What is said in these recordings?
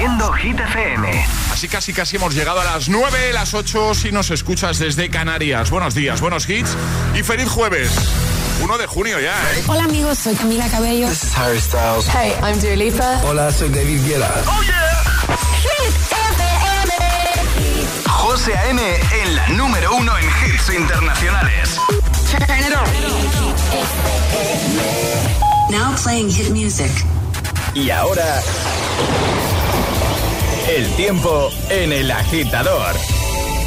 siendo Hit FM. Así casi casi hemos llegado a las 9, las 8 si nos escuchas desde Canarias. Buenos días, buenos hits y feliz jueves. 1 de junio ya, ¿eh? Hola amigos, soy Camila Cabello. This is Harry Styles. Hey, I'm Dua Lipa. Hola, soy David Guetta. ¡Oh, yeah! Hit FM. José A.M. en la número uno en hits internacionales. Now playing hit music. Y ahora... El tiempo en el agitador.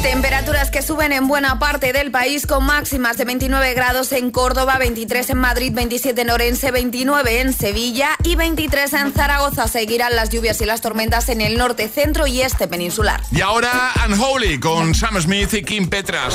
Temperaturas que suben en buena parte del país con máximas de 29 grados en Córdoba, 23 en Madrid, 27 en Orense, 29 en Sevilla y 23 en Zaragoza. Seguirán las lluvias y las tormentas en el norte, centro y este peninsular. Y ahora Unholy con Sam Smith y Kim Petras.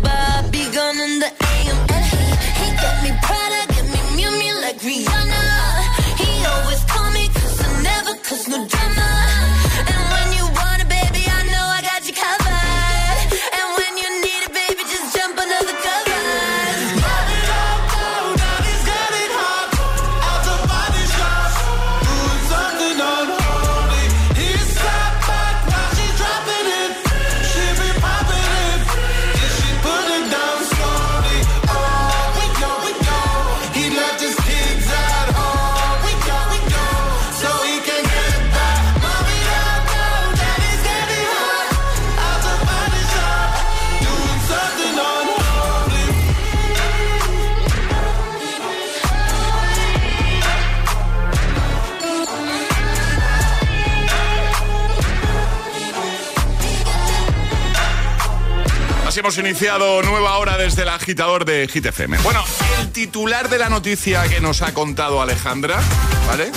hemos iniciado nueva hora desde el agitador de Hit FM. Bueno, el titular de la noticia que nos ha contado Alejandra, ¿vale?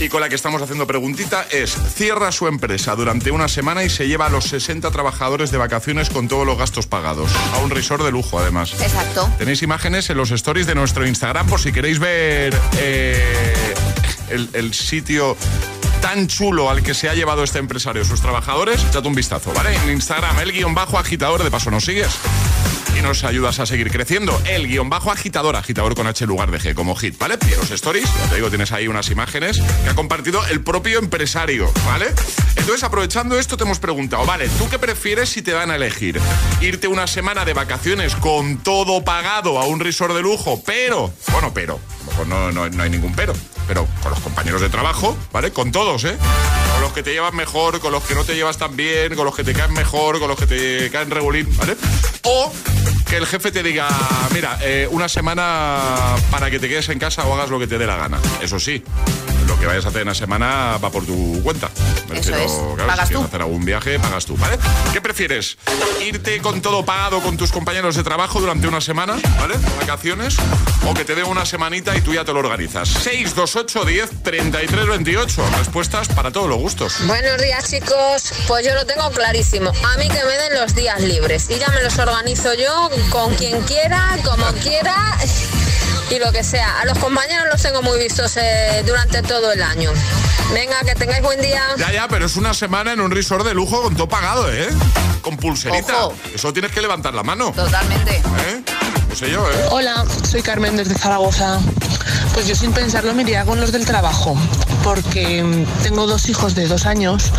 Y con la que estamos haciendo preguntita es, cierra su empresa durante una semana y se lleva a los 60 trabajadores de vacaciones con todos los gastos pagados. A un resort de lujo, además. Exacto. Tenéis imágenes en los stories de nuestro Instagram por si queréis ver eh, el, el sitio tan chulo al que se ha llevado este empresario sus trabajadores, echad un vistazo, ¿vale? En Instagram, el guion bajo agitador, de paso nos sigues y nos ayudas a seguir creciendo. El guion bajo agitador, agitador con H lugar de G, como hit, ¿vale? Y los stories, ya te digo, tienes ahí unas imágenes que ha compartido el propio empresario, ¿vale? Entonces, aprovechando esto, te hemos preguntado, vale, ¿tú qué prefieres si te dan a elegir? ¿Irte una semana de vacaciones con todo pagado a un resort de lujo, pero, bueno, pero, no, no, no hay ningún pero, pero con los compañeros de trabajo, ¿vale? Con todos, ¿eh? Con los que te llevan mejor, con los que no te llevas tan bien, con los que te caen mejor, con los que te caen regulín, ¿vale? O que el jefe te diga, mira, eh, una semana para que te quedes en casa o hagas lo que te dé la gana. Eso sí, lo que vayas a hacer en la semana va por tu cuenta. Me Eso refiero, es. claro, Pagas si quieres tú. hacer algún viaje, pagas tú, ¿vale? ¿Qué prefieres? ¿Irte con todo pagado con tus compañeros de trabajo durante una semana, ¿vale? Vacaciones. O que te den una semanita y tú ya te lo organizas. 628 10 33 28. Respuestas para todos los gustos. Buenos días chicos, pues yo lo tengo clarísimo. A mí que me den los días libres y ya me los organizo yo con quien quiera, como quiera y lo que sea. A los compañeros los tengo muy vistos eh, durante todo el año. Venga, que tengáis buen día. Ya, ya, pero es una semana en un resort de lujo con todo pagado, ¿eh? Con pulserita. Eso tienes que levantar la mano. Totalmente. ¿Eh? Yo, ¿eh? Hola, soy Carmen desde Zaragoza. Pues yo sin pensarlo me iría con los del trabajo, porque tengo dos hijos de dos años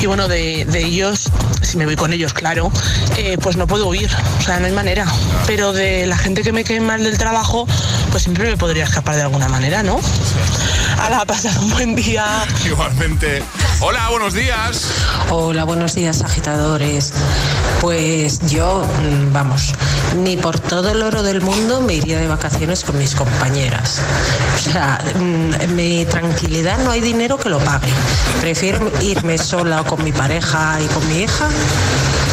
y bueno, de, ellos, si me voy con ellos, claro, eh, pues no puedo huir, o sea, no hay manera. Pero de la gente que me quede mal del trabajo, pues siempre me podría escapar de alguna manera, ¿no? Hala, pasar un buen día. Igualmente. Hola, buenos días. Hola, buenos días, agitadores. Pues yo, mm, vamos, ni por todo el oro del mundo me iría de vacaciones con mis compañeras. O sea, mm, mi tranquilidad no hay dinero que lo pague. Prefiero irme sola o con mi pareja y con mi hija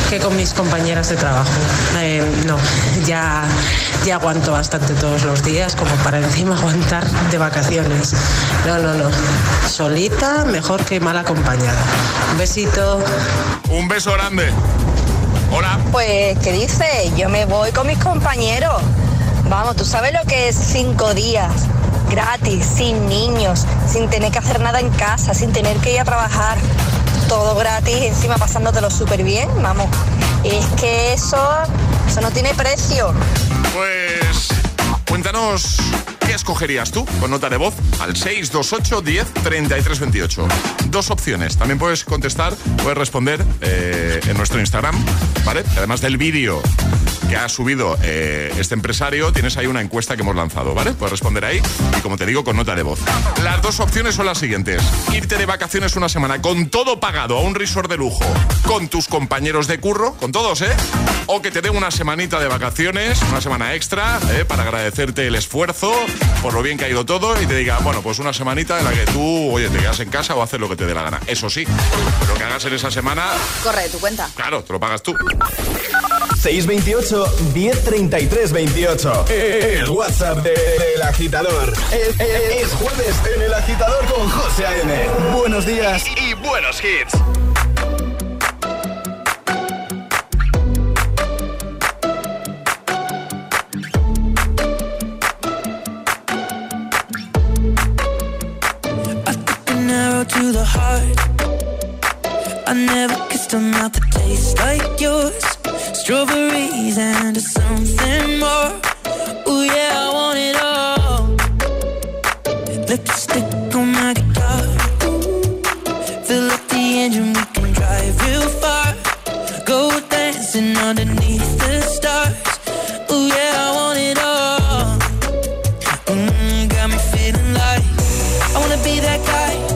que con mis compañeras de trabajo. Eh, no, ya, ya aguanto bastante todos los días como para encima aguantar de vacaciones. No, no, no. Solita, mejor que mal acompañada. Un besito. Un beso grande. Hola. Pues, ¿qué dice? Yo me voy con mis compañeros. Vamos, ¿tú sabes lo que es cinco días gratis, sin niños, sin tener que hacer nada en casa, sin tener que ir a trabajar? Todo gratis, encima pasándotelo súper bien, vamos. Es que eso, eso no tiene precio. Pues cuéntanos ¿Qué escogerías tú con nota de voz al 628 10 33 28? Dos opciones. También puedes contestar, puedes responder eh, en nuestro Instagram, ¿vale? Además del vídeo que ha subido eh, este empresario, tienes ahí una encuesta que hemos lanzado, ¿vale? Puedes responder ahí y como te digo, con nota de voz. Las dos opciones son las siguientes. Irte de vacaciones una semana con todo pagado a un resort de lujo, con tus compañeros de curro, con todos, ¿eh? O que te den una semanita de vacaciones, una semana extra, ¿eh? para agradecerte el esfuerzo por lo bien que ha ido todo y te diga, bueno, pues una semanita en la que tú, oye, te quedas en casa o haces lo que te dé la gana. Eso sí, lo que hagas en esa semana... Corre de tu cuenta. Claro, te lo pagas tú. 628 1033 28. El WhatsApp del agitador. Es, jueves en el agitador con José A.M. Buenos días y buenos hits. to the heart. I never kissed a mouth that tastes like yours. Strawberries and something more. Oh yeah, I want it all. Lipstick on my guitar. Fill up the engine, we can drive real far. Go dancing underneath the stars. Oh yeah, I want it all. Mm, got me feeling like I wanna be that guy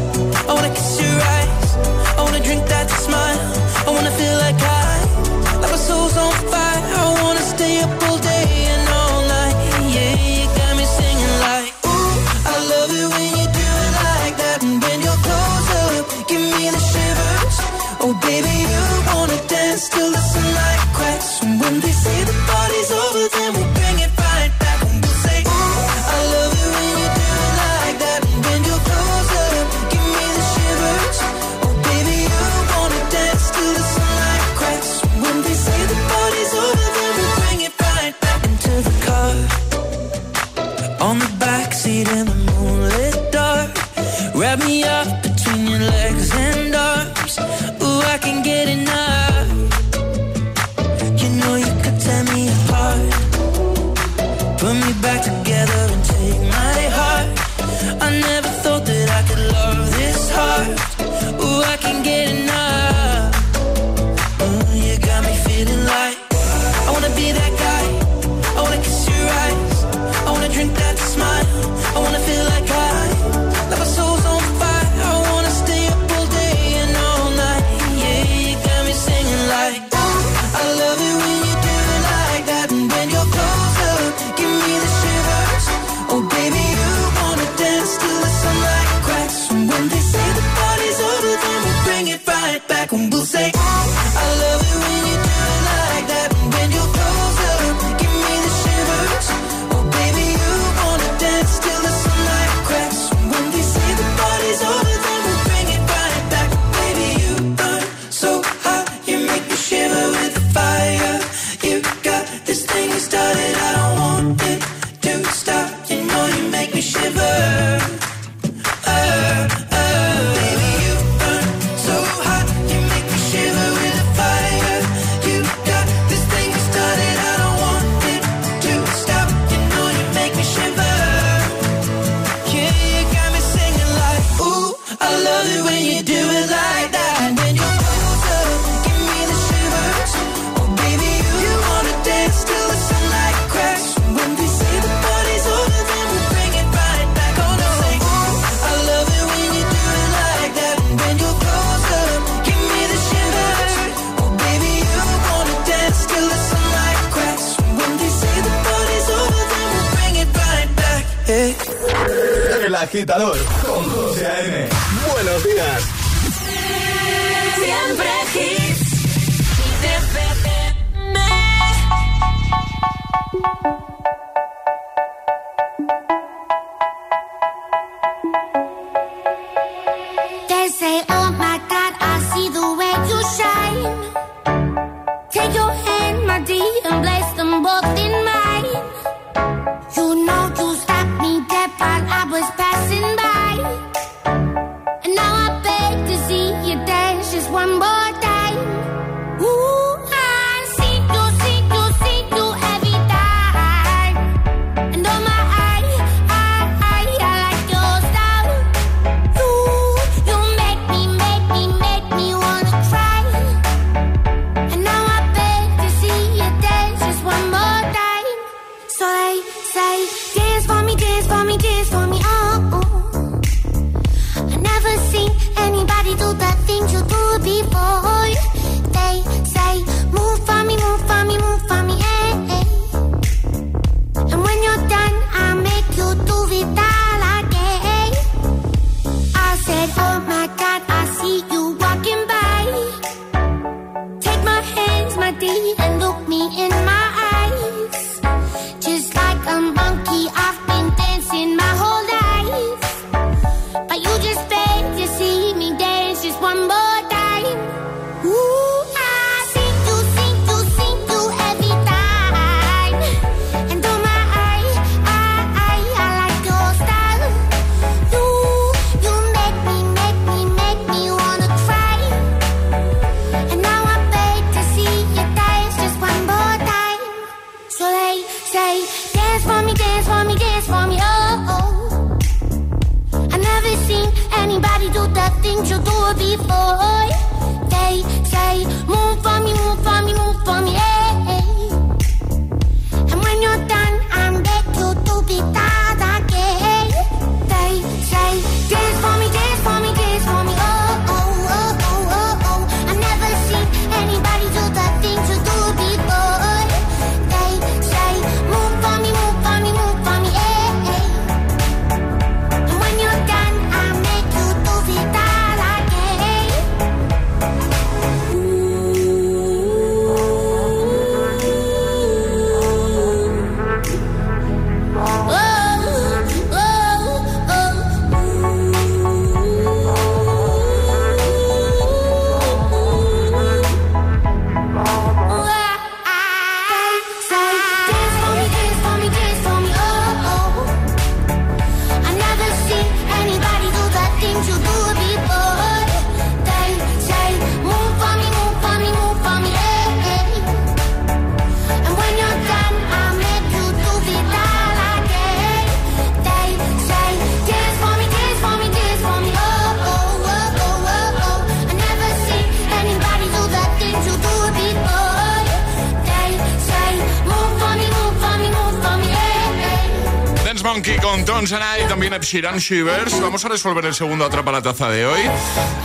con Tonsana también Ed Shivers. Vamos a resolver el segundo Atrapa la Taza de hoy.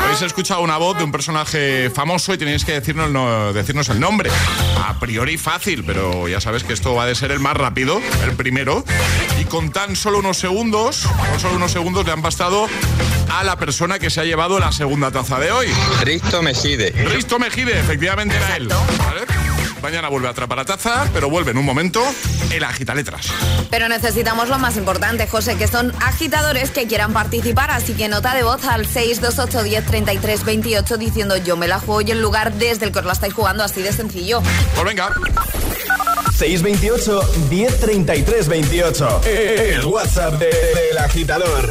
Habéis escuchado una voz de un personaje famoso y tenéis que decirnos, el nombre. A priori fácil, pero ya sabes que esto va de ser el más rápido, el primero. Y con tan solo unos segundos, con solo unos segundos le han bastado a la persona que se ha llevado la segunda taza de hoy. Risto Mejide. Risto Mejide, efectivamente era él. ¿Vale? Mañana vuelve a atrapar a taza, pero vuelve en un momento el agitaletras. Pero necesitamos lo más importante, José, que son agitadores que quieran participar, así que nota de voz al 628103328 diciendo yo me la juego y el lugar desde el que os la estáis jugando, así de sencillo. Pues venga. 628 1033 28. El WhatsApp del de, de agitador.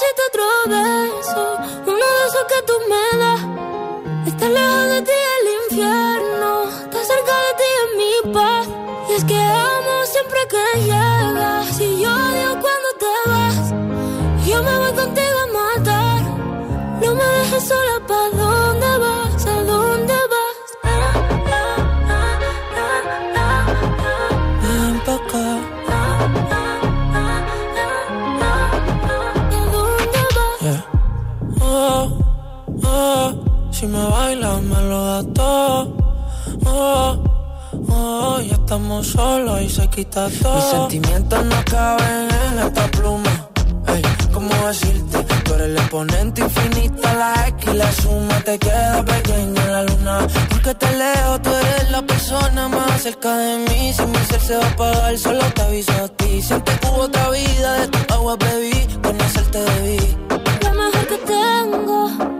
necesito otro beso, uno de esos que tú me das. Estar lejos de ti el infierno, estar cerca de ti es mi paz. Y es que amo siempre que llegas, y yo odio cuando te vas. Yo me voy contigo a matar, no me dejes sola, ¿pa' dónde vas? Oh, oh, ya estamos solos y se quita todo. Mis sentimientos no caben en esta pluma. Ey, ¿cómo decirte? Tú eres el exponente infinito, la X y la suma te queda pequeña la luna. Porque te leo, tú eres la persona más cerca de mí. Si mi ser se va a apagar, solo te aviso a ti. Siento que hubo otra vida, de tu agua bebí, conocerte debí. Lo mejor que tengo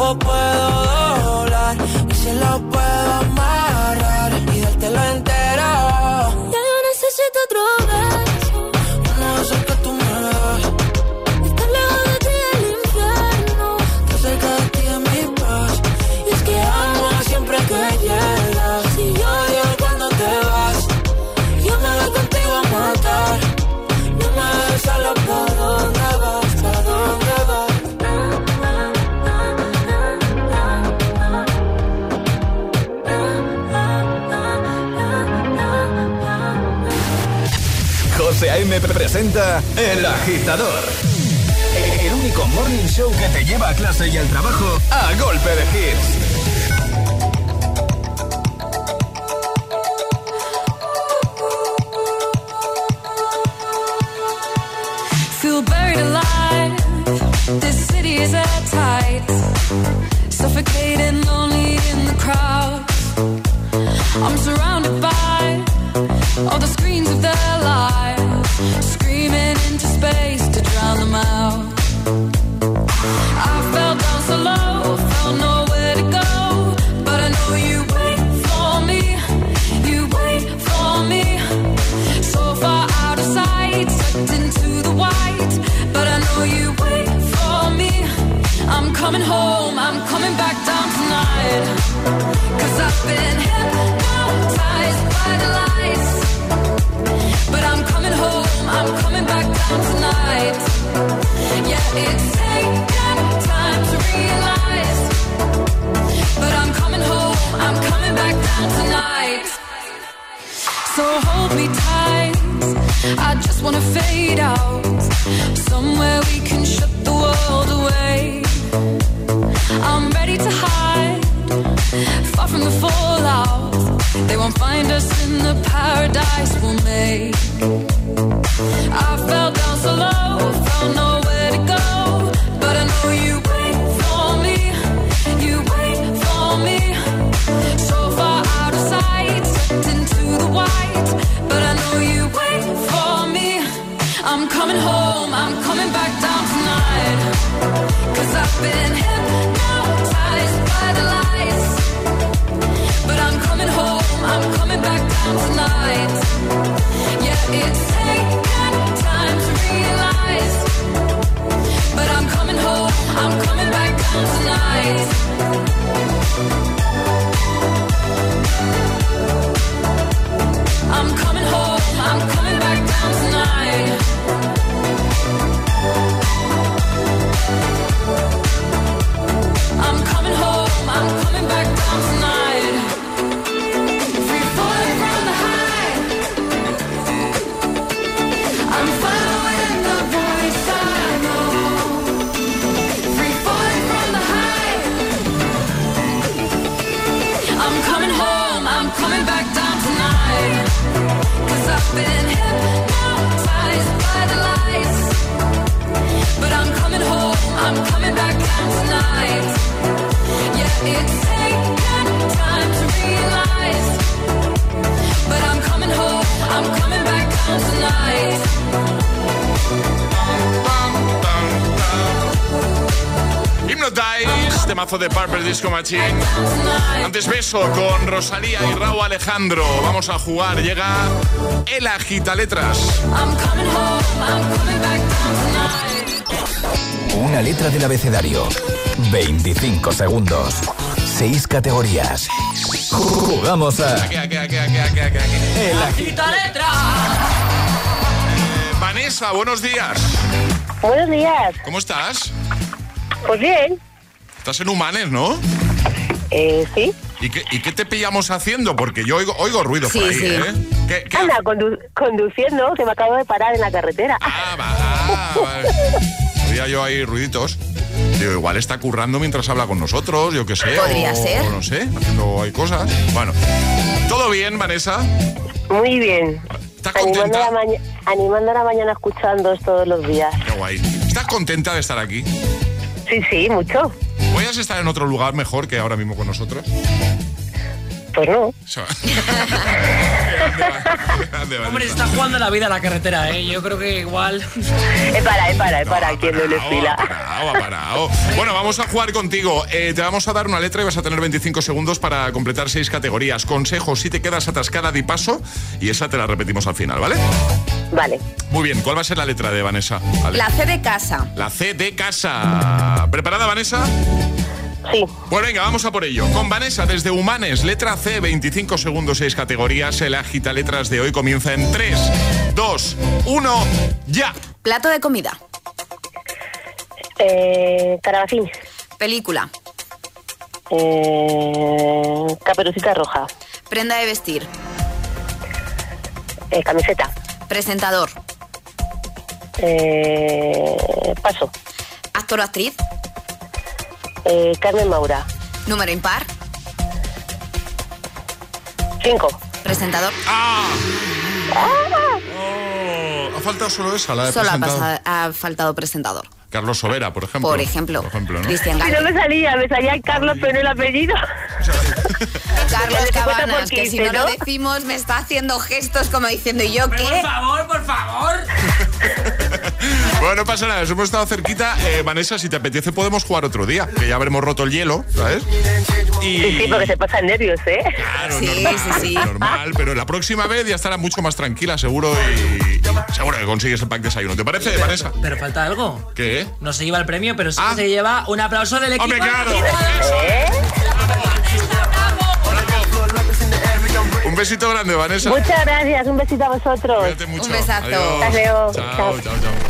tiempo puedo José A.M. presenta El Agitador. El único morning show que te lleva a clase y al trabajo a golpe de hits. Feel buried alive. This city is at tight. Suffocating, lonely in the crowd. I'm surrounded by all the screens I just wanna fade out. sounds beso con Rosalía y Raúl Alejandro. Vamos a jugar. Llega el agita letras. Una letra del abecedario. 25 segundos. 6 categorías. Jugamos a Aquí, aquí, aquí, aquí, aquí, aquí, aquí. El Agi- ¡Quita letra! Eh, Vanessa, buenos días. Buenos días. ¿Cómo estás? Pues bien. Estás en Humanes, ¿no? Eh, sí. ¿Y qué, y qué te pillamos haciendo? Porque yo oigo, oigo ruido por ahí, sí. ¿eh? ¿Qué- qué- Anda, condu- conduciendo, que me acabo de parar en la carretera. Ah, va, ah, vale. Oía yo ahí ruiditos. Digo, igual está currando mientras habla con nosotros, yo qué sé. Podría o, ser. o no sé, haciendo hay cosas. Bueno, ¿todo bien, Vanessa? Muy bien. ¿Estás Animando contenta? la, animando la mañana escuchando todos los días. Qué guay. ¿Estás contenta de estar aquí? Sí, sí, mucho. ¿Podrías estar en otro lugar mejor que ahora mismo con nosotros? Pues no. Hombre, está jugando la vida a la carretera, ¿eh? Yo creo que igual. Es para, es para, es para No, quien no le parado, fila. ha parado, ha parado. Bueno, vamos a jugar contigo. Eh, te vamos a dar una letra y vas a tener 25 segundos para completar seis categorías. Consejos si te quedas atascada, di paso y esa te la repetimos al final, ¿vale? Vale. Muy bien, ¿cuál va a ser la letra de Vanessa? Vale. La C de casa. La C de casa. ¿Preparada, Vanessa? Sí. Pues venga, vamos a por ello. Con Vanessa desde Humanes, letra C, 25 segundos, 6 categorías. El agita letras de hoy comienza en 3, 2, 1, ya. Plato de comida. Eh, Carabacín. Película. Eh, caperucita roja. Prenda de vestir. Eh, camiseta. Presentador. Eh, paso. Actor o actriz. Eh, Carmen Maura. Número impar. Cinco. Presentador. ¡Ah! Oh, ha faltado solo esa, la de Solo ha, ha faltado presentador. Carlos Sobera, por ejemplo. Por ejemplo. Por ejemplo, ¿no? Cristian Si no me salía, me salía el Carlos, pero no el apellido. Carlos Cabanas, por que si 15, no lo decimos me está haciendo gestos como diciendo ¿y yo Por qué? favor, por favor. Bueno, no pasa nada, nos hemos estado cerquita. Eh, Vanessa, si te apetece podemos jugar otro día, que ya habremos roto el hielo, ¿sabes? Y... Sí, sí, porque se pasan nervios, ¿eh? Claro, Sí, normal, sí, sí. normal, pero la próxima vez ya estará mucho más tranquila, seguro, y seguro que consigues el pack de desayuno. ¿Te parece, Vanessa? Pero falta algo. ¿Qué? No se lleva el premio, pero sí Ah. se lleva un aplauso del equipo. ¡Hombre, claro! ¿Eh? Un besito grande, Vanessa. Muchas gracias, un besito a vosotros. Mucho. Un besazo. Adiós. Hasta luego. Chao, Chao. chao, chao.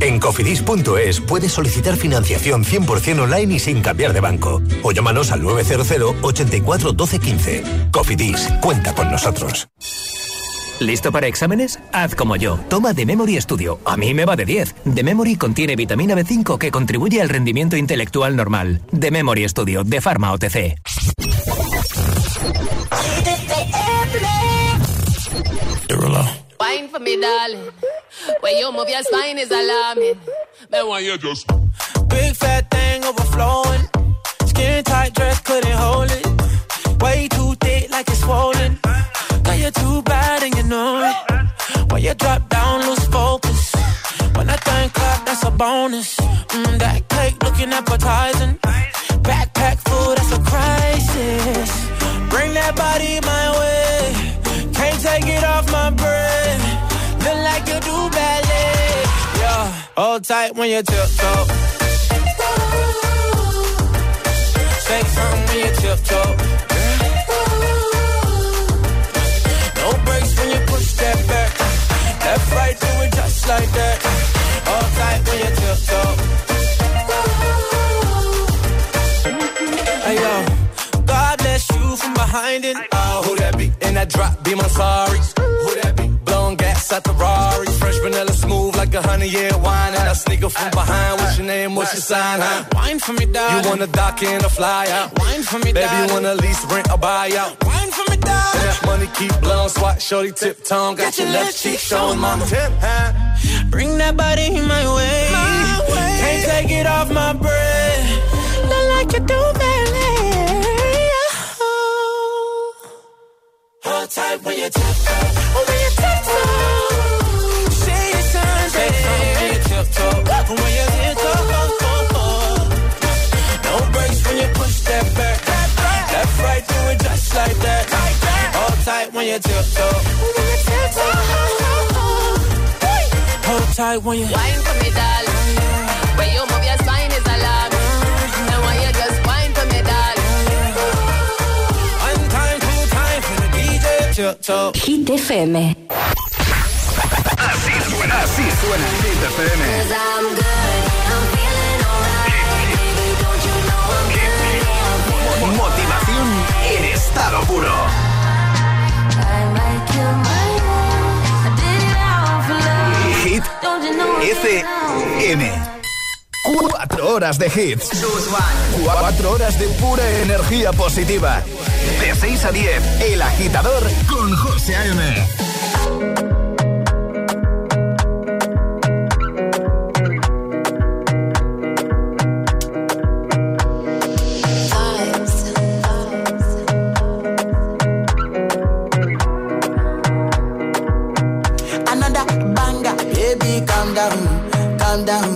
En cofidis.es puedes solicitar financiación 100% online y sin cambiar de banco. O llámanos al 900 84 12 15. Cofidis, cuenta con nosotros. ¿Listo para exámenes? Haz como yo. Toma The Memory Studio. A mí me va de 10. The Memory contiene vitamina B5 que contribuye al rendimiento intelectual normal. The Memory Studio de Pharma OTC. Wine for me, darling. When you move your spine is alarming. Then why you just Big fat thing overflowing. Skin tight dress couldn't hold it. Way too thick like it's swollen. Girl, you're too bad and you know it. When you drop down, lose focus. When I think clap, that's a bonus. Mm, that cake looking appetizing. Backpack full, that's a crisis. Bring that body my way. Take it off my brain. Feel like you do ballet. Yeah, hold tight when you tiptoe. Say something when you tiptoe. No breaks when you push that back. Left, right, do it just like that. Hold tight when you tiptoe. Hey yo, God bless you from behind it. Oh, that that drop, be my sorry. Who that be? Blowing gas at the Rari. Fresh vanilla smooth like a honey year wine. And I sneak up from behind. What's your name? What's your sign? Huh? Wine for me, dog. You wanna dock in or fly out? Wine for me, Baby, you wanna lease, rent, or buy out? Wine for me, dog. And that money keep blowing. Swat, shorty, tip tongue. Got, your left cheek showing, mama. Tip, huh? Bring that body my way. my way. Can't take it off my breath. Not like you do, baby. Hold tight when you tiptoe. Oh, when you tiptoe. Say your signs, say something when you tiptoe. When you tiptoe. No breaks when you push that back. Left, right, do it just like that. Hold tight when you tiptoe. When you tiptoe. Hold tight when you. wine for me, darling. Hit FM. Así suena, así suena Hit FM. Motivación en estado puro. Hit FM. Cuatro horas de hits. Cuatro horas de pura energía positiva. De 6 a 10, El Agitador con José A.M. Another banger, baby, calm down, calm down.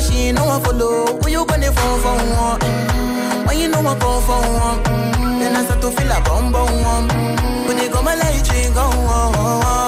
she know I follow. Who you gonna phone for one? Mm-hmm. When you know I come for one, mm-hmm. then I start to feel a bum bum. Mm-hmm. When you go my light, you go. Oh, oh, oh.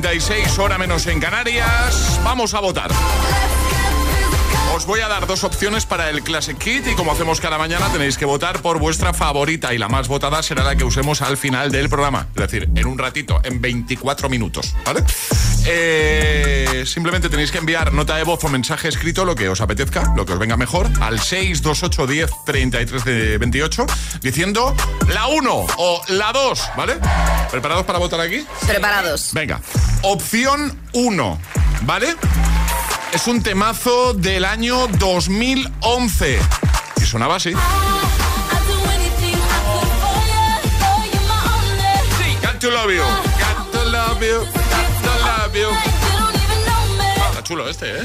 9.36, hora menos en Canarias. Vamos a votar. Os voy a dar dos opciones para el Classic Kit y como hacemos cada mañana tenéis que votar por vuestra favorita y la más votada será la que usemos al final del programa. Es decir, en un ratito, en 24 minutos, ¿vale? Eh, simplemente tenéis que enviar nota de voz o mensaje escrito, lo que os apetezca, lo que os venga mejor, al 628 10 33 de 28, diciendo la 1 o la 2, ¿vale? ¿Preparados para votar aquí? Preparados. Venga, opción 1, ¿vale? Es un temazo del año 2011. Y sonaba así. Got to love you. Got to love you. Chulo este, ¿eh?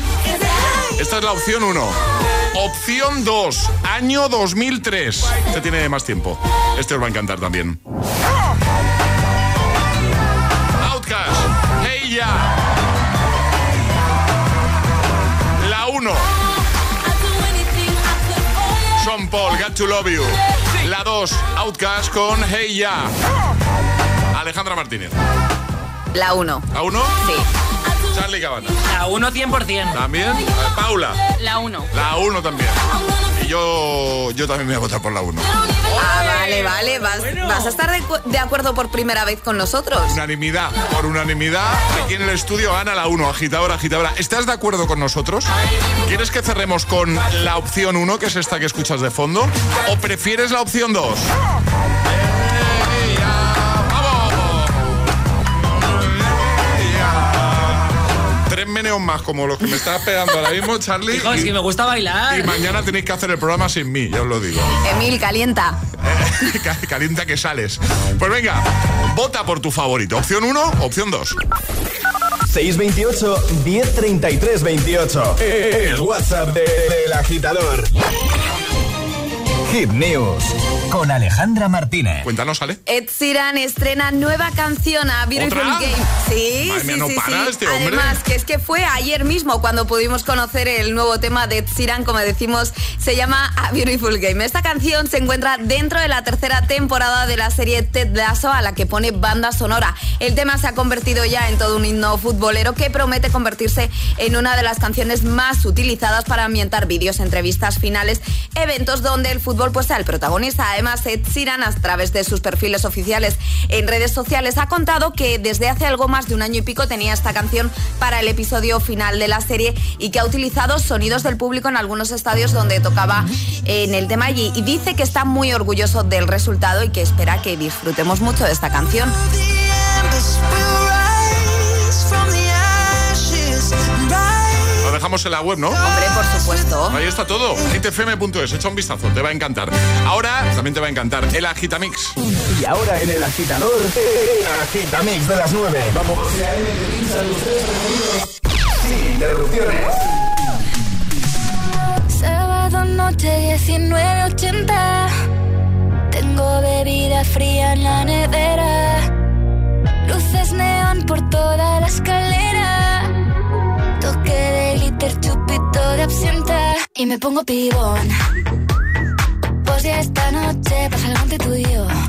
Esta es la opción 1. Opción 2. Año 2003. Este tiene más tiempo. Este os va a encantar también. Outcast. Hey ya. La 1. Sean Paul, Got to Love You. La 2, Outcast con Hey Ya. Alejandra Martínez. La 1. ¿La 1? Sí. Charlie Cabana. La 1 100%. También. Paula. La 1. La 1 también. Y yo, yo también me voy a votar por la 1. Ah, vale, vale. Vas, vas a estar de, de acuerdo por primera vez con nosotros. Unanimidad. Por unanimidad, aquí en el estudio gana la 1. Agitadora, agitadora. ¿Estás de acuerdo con nosotros? ¿Quieres que cerremos con la opción 1, que es esta que escuchas de fondo? ¿O prefieres la opción 2? Más como los que me estás pegando ahora mismo, Charlie. Hijo, es y- que me gusta bailar. Y mañana tenéis que hacer el programa sin mí, ya os lo digo. Emil, calienta. Ca- Calienta que sales. Pues venga, vota por tu favorito. Opción 1, opción 2. 628 1033 28. El WhatsApp de- del agitador. Hit News con Alejandra Martínez. Cuéntanos, Ale. Ed Sheeran estrena nueva canción a Beautiful ¿Otra? Game. Sí, Madre sí, mía, no sí, para sí. este hombre. Además, que es que fue ayer mismo cuando pudimos conocer el nuevo tema de Ed Sheeran, como decimos, se llama A Beautiful Game. Esta canción se encuentra dentro de la tercera temporada de la serie Ted Lasso a la que pone banda sonora. El tema se ha convertido ya en todo un himno futbolero que promete convertirse en una de las canciones más utilizadas para ambientar vídeos, entrevistas finales, eventos donde el fútbol pues sea el protagonista. Además, Ed Sheeran a través de sus perfiles oficiales en redes sociales ha contado que desde hace algo más de un año y pico tenía esta canción para el episodio final de la serie y que ha utilizado sonidos del público en algunos estadios donde tocaba en el tema allí y dice que está muy orgulloso del resultado y que espera que disfrutemos mucho de esta canción. Dejamos en la web, ¿no? Hombre, por supuesto. Ahí está todo. hitfm.es, echa un vistazo, te va a encantar. Ahora también te va a encantar el Agitamix. Y ahora en el agitador, el agitamix de las 9. Vamos. Sin interrupciones. Sábado noche 1980. Tengo bebida fría en la nevera. Luces neón por toda la escalera. Y me pongo pibón. Pues ya esta noche pasa algo entre tú y yo.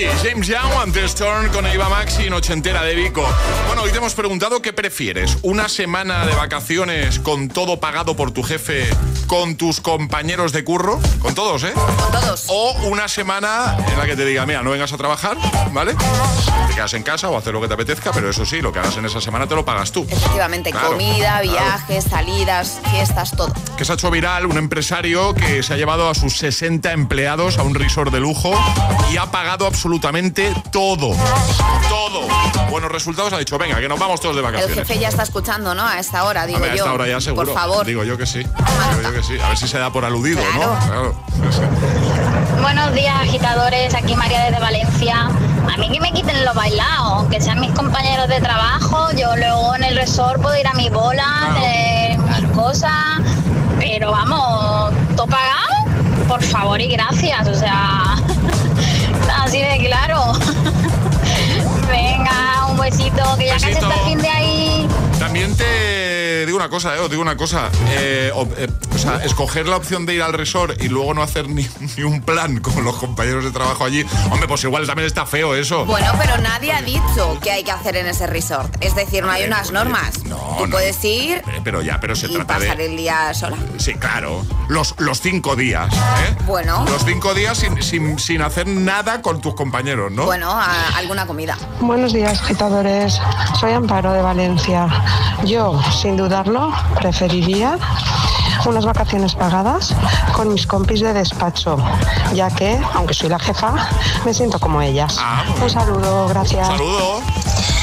Sim. James Young, antes Storm con Eva Maxi en ochentera de Vico. Bueno, hoy te hemos preguntado qué prefieres, una semana de vacaciones con todo pagado por tu jefe, con tus compañeros de curro, con todos, ¿eh? Con todos. O una semana en la que te diga, mira, no vengas a trabajar, ¿vale? Te quedas en casa o hacer lo que te apetezca, pero eso sí, lo que hagas en esa semana te lo pagas tú. Efectivamente, Claro, comida, claro. viajes, salidas, fiestas, todo. que se ha hecho viral un empresario que se ha llevado a sus 60 empleados a un resort de lujo y ha pagado absolutamente todo. Todo. Buenos resultados ha dicho, venga, que nos vamos todos de El vacaciones. jefe ya está escuchando, ¿no? A esta hora, digo a yo. esta hora ya seguro. Por favor. Digo yo que sí. Digo yo que sí. A ver si se da por aludido, ¿no? Claro. Buenos días, agitadores. Aquí María desde Valencia. A mí que me quiten lo bailado, aunque sean mis compañeros de trabajo. Yo luego en el resort puedo ir a mi bola, mis cosas. Pero vamos, ¿todo pagado? Por favor y gracias. O sea, así de claro. Venga, un besito, que ya casi está el fin de ahí. También te digo una cosa, eh, os digo una cosa. Eh, o, eh, o sea, escoger la opción de ir al resort y luego no hacer ni, ni un plan con los compañeros de trabajo allí. Hombre, pues igual también está feo eso. Bueno, pero nadie ha dicho qué hay que hacer en ese resort. Es decir, no hay Eh, unas oye, normas. no, Tú no. puedes ir Eh, Pero ya, pero se y trata pasar de. el día sola. Sí, claro. Los, los cinco días. ¿eh? Bueno. Los cinco días sin, sin, sin hacer nada con tus compañeros, ¿no? Bueno, a- alguna comida. Buenos días, agitadores. Soy Amparo de Valencia. Yo, sin dudarlo, preferiría unas vacaciones pagadas con mis compis de despacho, ya que, aunque soy la jefa, me siento como ellas. Un saludo, gracias. saludo.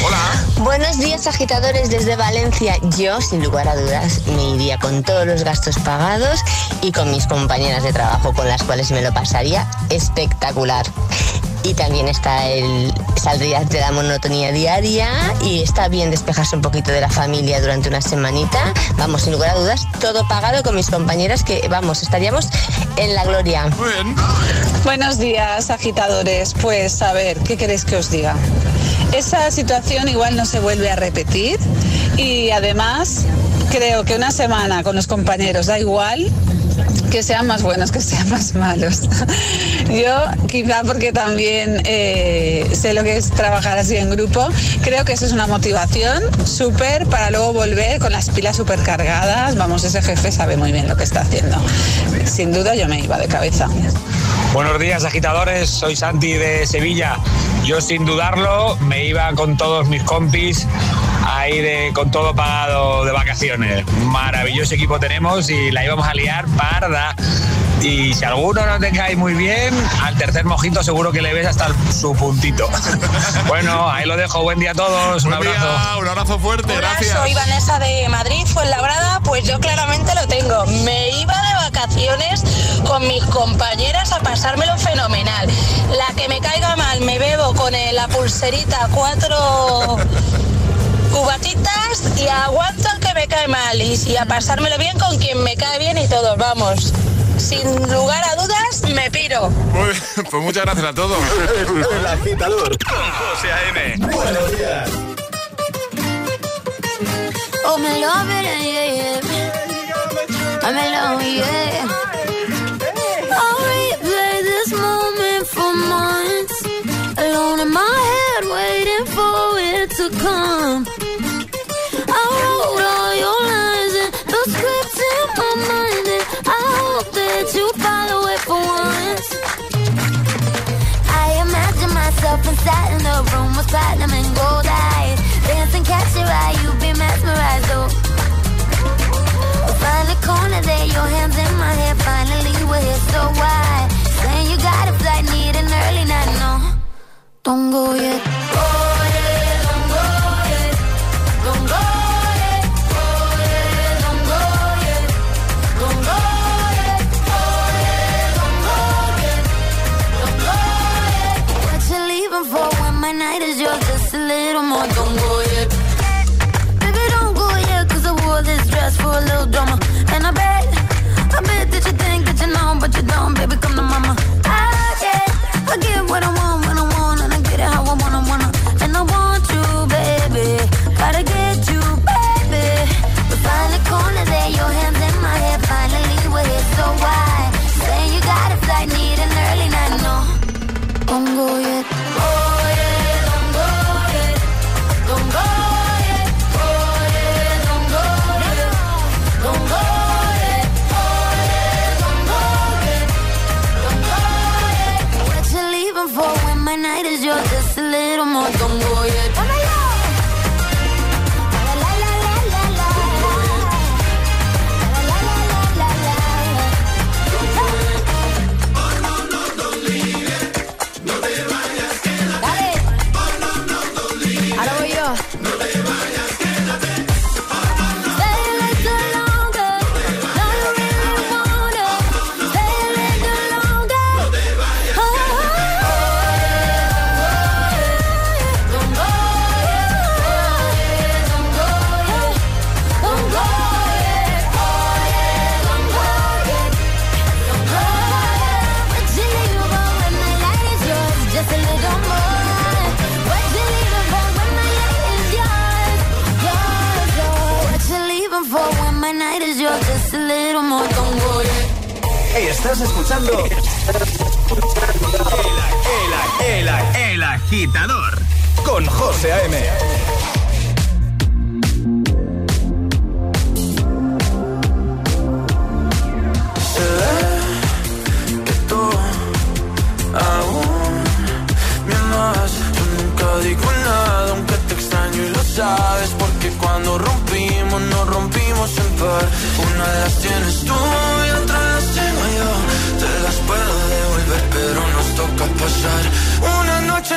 Hola. Buenos días agitadores desde Valencia. Yo, sin lugar a dudas, me iría con todos los gastos pagados y con mis compañeras de trabajo con las cuales me lo pasaría espectacular. Y también está el saldría de la monotonía diaria y está bien despejarse un poquito de la familia durante una semanita. Vamos, sin lugar a dudas, todo pagado con mis compañeras que, vamos, estaríamos en la gloria. Bien. Buenos días, agitadores. Pues a ver, ¿qué queréis que os diga? Esa situación igual no se vuelve a repetir y además creo que una semana con los compañeros da igual que sean más buenos, que sean más malos. Yo, quizá porque también eh, sé lo que es trabajar así en grupo, creo que eso es una motivación súper para luego volver con las pilas súper cargadas. Vamos, ese jefe sabe muy bien lo que está haciendo. Sin duda yo me iba de cabeza. Buenos días, agitadores. Soy Santi de Sevilla. Yo, sin dudarlo, me iba con todos mis compis ahí de, con todo pagado de vacaciones. Maravilloso equipo tenemos y la íbamos a liar parda. Y si alguno no te cae muy bien, al tercer mojito seguro que le ves hasta el- su puntito. bueno, ahí lo dejo. Buen día a todos. Un abrazo. día, un abrazo fuerte, Hola, gracias. soy Vanessa de Madrid, Fuenlabrada. Pues yo claramente lo tengo. Me iba de vacaciones con mis compañeras a pasármelo fenomenal. La que me caiga mal, me bebo con la pulserita cuatro cubatitas y aguanto al que me cae mal. Y, y a pasármelo bien con quien me cae bien y todos, vamos. Sin lugar a dudas, me piro. Muy bien, Pues muchas gracias a todos. El agitador con José A.M. Buenos días. Oh, me love it, yeah, yeah. I'm in love, yeah. I'll replay this moment for months. Alone in my head, waiting for it to come. Platinum and gold eyes. Dancing, catch your eye, you be mesmerized, oh. Find a corner there, your hands in my hair. Finally, we're here, so why? Saying you got a flight, need an early night, no. Don't go yet. Estás escuchando el, el, el, el agitador con José A.M. que tú aún me amas. Yo nunca digo nada, aunque te extraño y lo sabes. Porque cuando rompimos, nos rompimos en par. Una de las tienes tú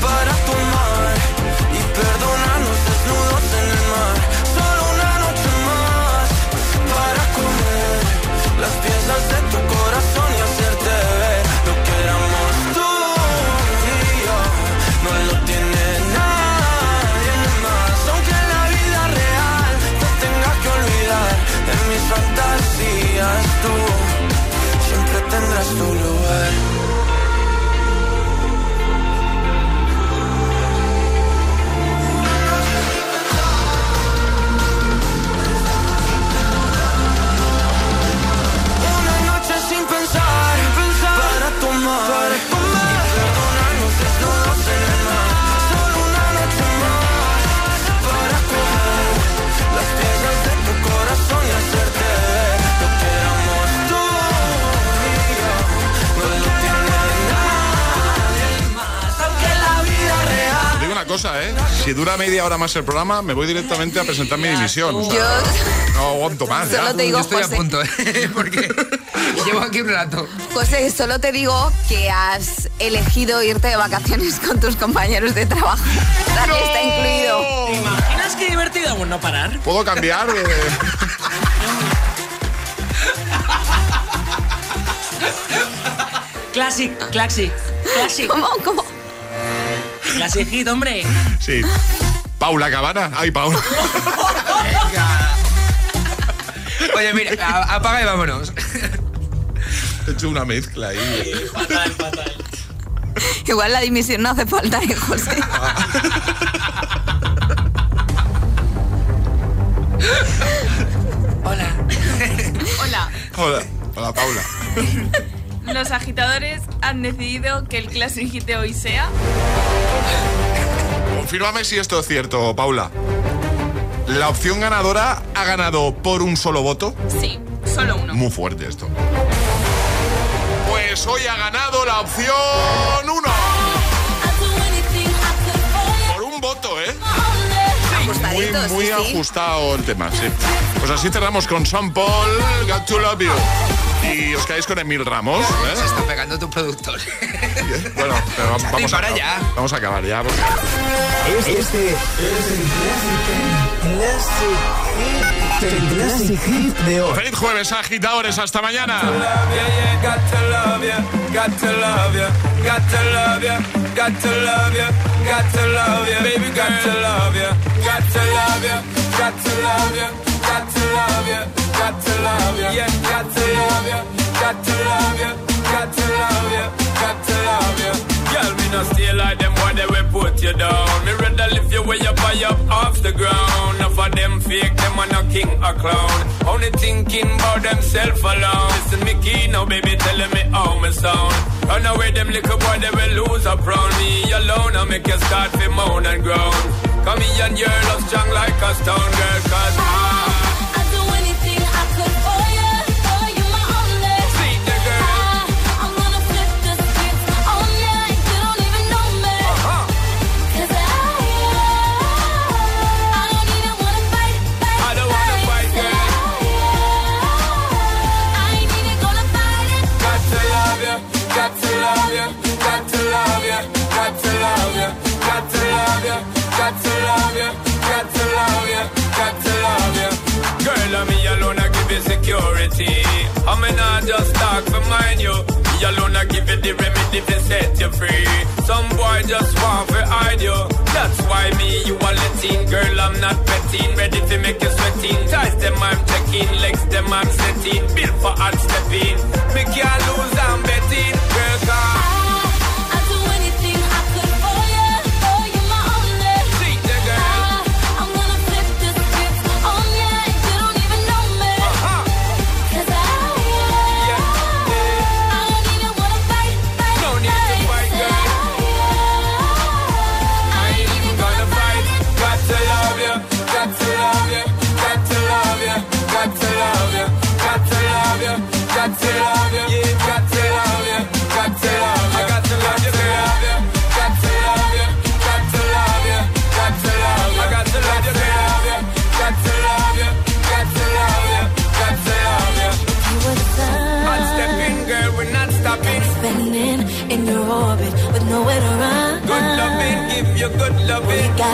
para tomar y perdonarnos Si dura media hora más el programa, me voy directamente a presentar mi dimisión. O sea, no aguanto más. ya. Solo te digo, Yo estoy José. a punto, ¿eh? Porque llevo aquí un rato. José, solo te digo que has elegido irte de vacaciones con tus compañeros de trabajo. Está incluido. ¿Te imaginas qué divertido bueno, no parar? ¿Puedo cambiar? Eh, Classic, classic, classic. ¿Cómo? ¿Cómo? Classic hit, hombre. sí. Paula Cabana. Ay, Paula. Oye, mira, a- apaga y vámonos. He hecho una mezcla ahí. Fatal, fatal. Igual la dimisión no hace falta, ¿eh, José? Hola. Hola, Hola. Hola, Paula. los agitadores han decidido que el Classic Hit de hoy sea... Confírmame si esto es cierto, Paula. La opción ganadora ha ganado por un solo voto. Sí, solo uno. Muy fuerte esto. Pues hoy ha ganado la opción 1. Por un voto, ¿eh? Muy, muy sí, sí. ajustado el tema, sí. Pues así cerramos con Sean Paul, Got to Love You. Y os quedáis con Emil Ramos. ¿eh? Se está pegando tu productor. Bueno, pero vamos, vamos a, vamos a acabar ya. porque- Este es el Classic, el Classic Hit de hoy. Feliz jueves, agitadores. Hasta mañana. Got to love ya, got to love ya, got to love ya, got to love ya, yeah, got to love ya, got to love ya, got to love ya, got to love ya. Girl, me not stay like them boy, they will put you down. Me rather lift you way up high up off the ground. Enough of them fake, them are no king or clown. Only thinking about themself alone. Listen, me key now, baby, telling me how me sound. Run away, them little boy, they will lose up round me alone. I make you start to moan and groan. Come here and your love strong like a stone girl, cause I. alone, I give you security. I mean, just talk for mind you. Me alone, I give you the remedy to set you free. Some boy just want to hide you. That's why me, you are letting. Girl, I'm not betting. Ready to make you sweating. Ties them, I'm checking. Legs them, I'm setting. Built for hard stepping. Me can't lose, I'm betting. Girl.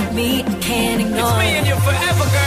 Got me, I can't ignore It's me and you forever, girl.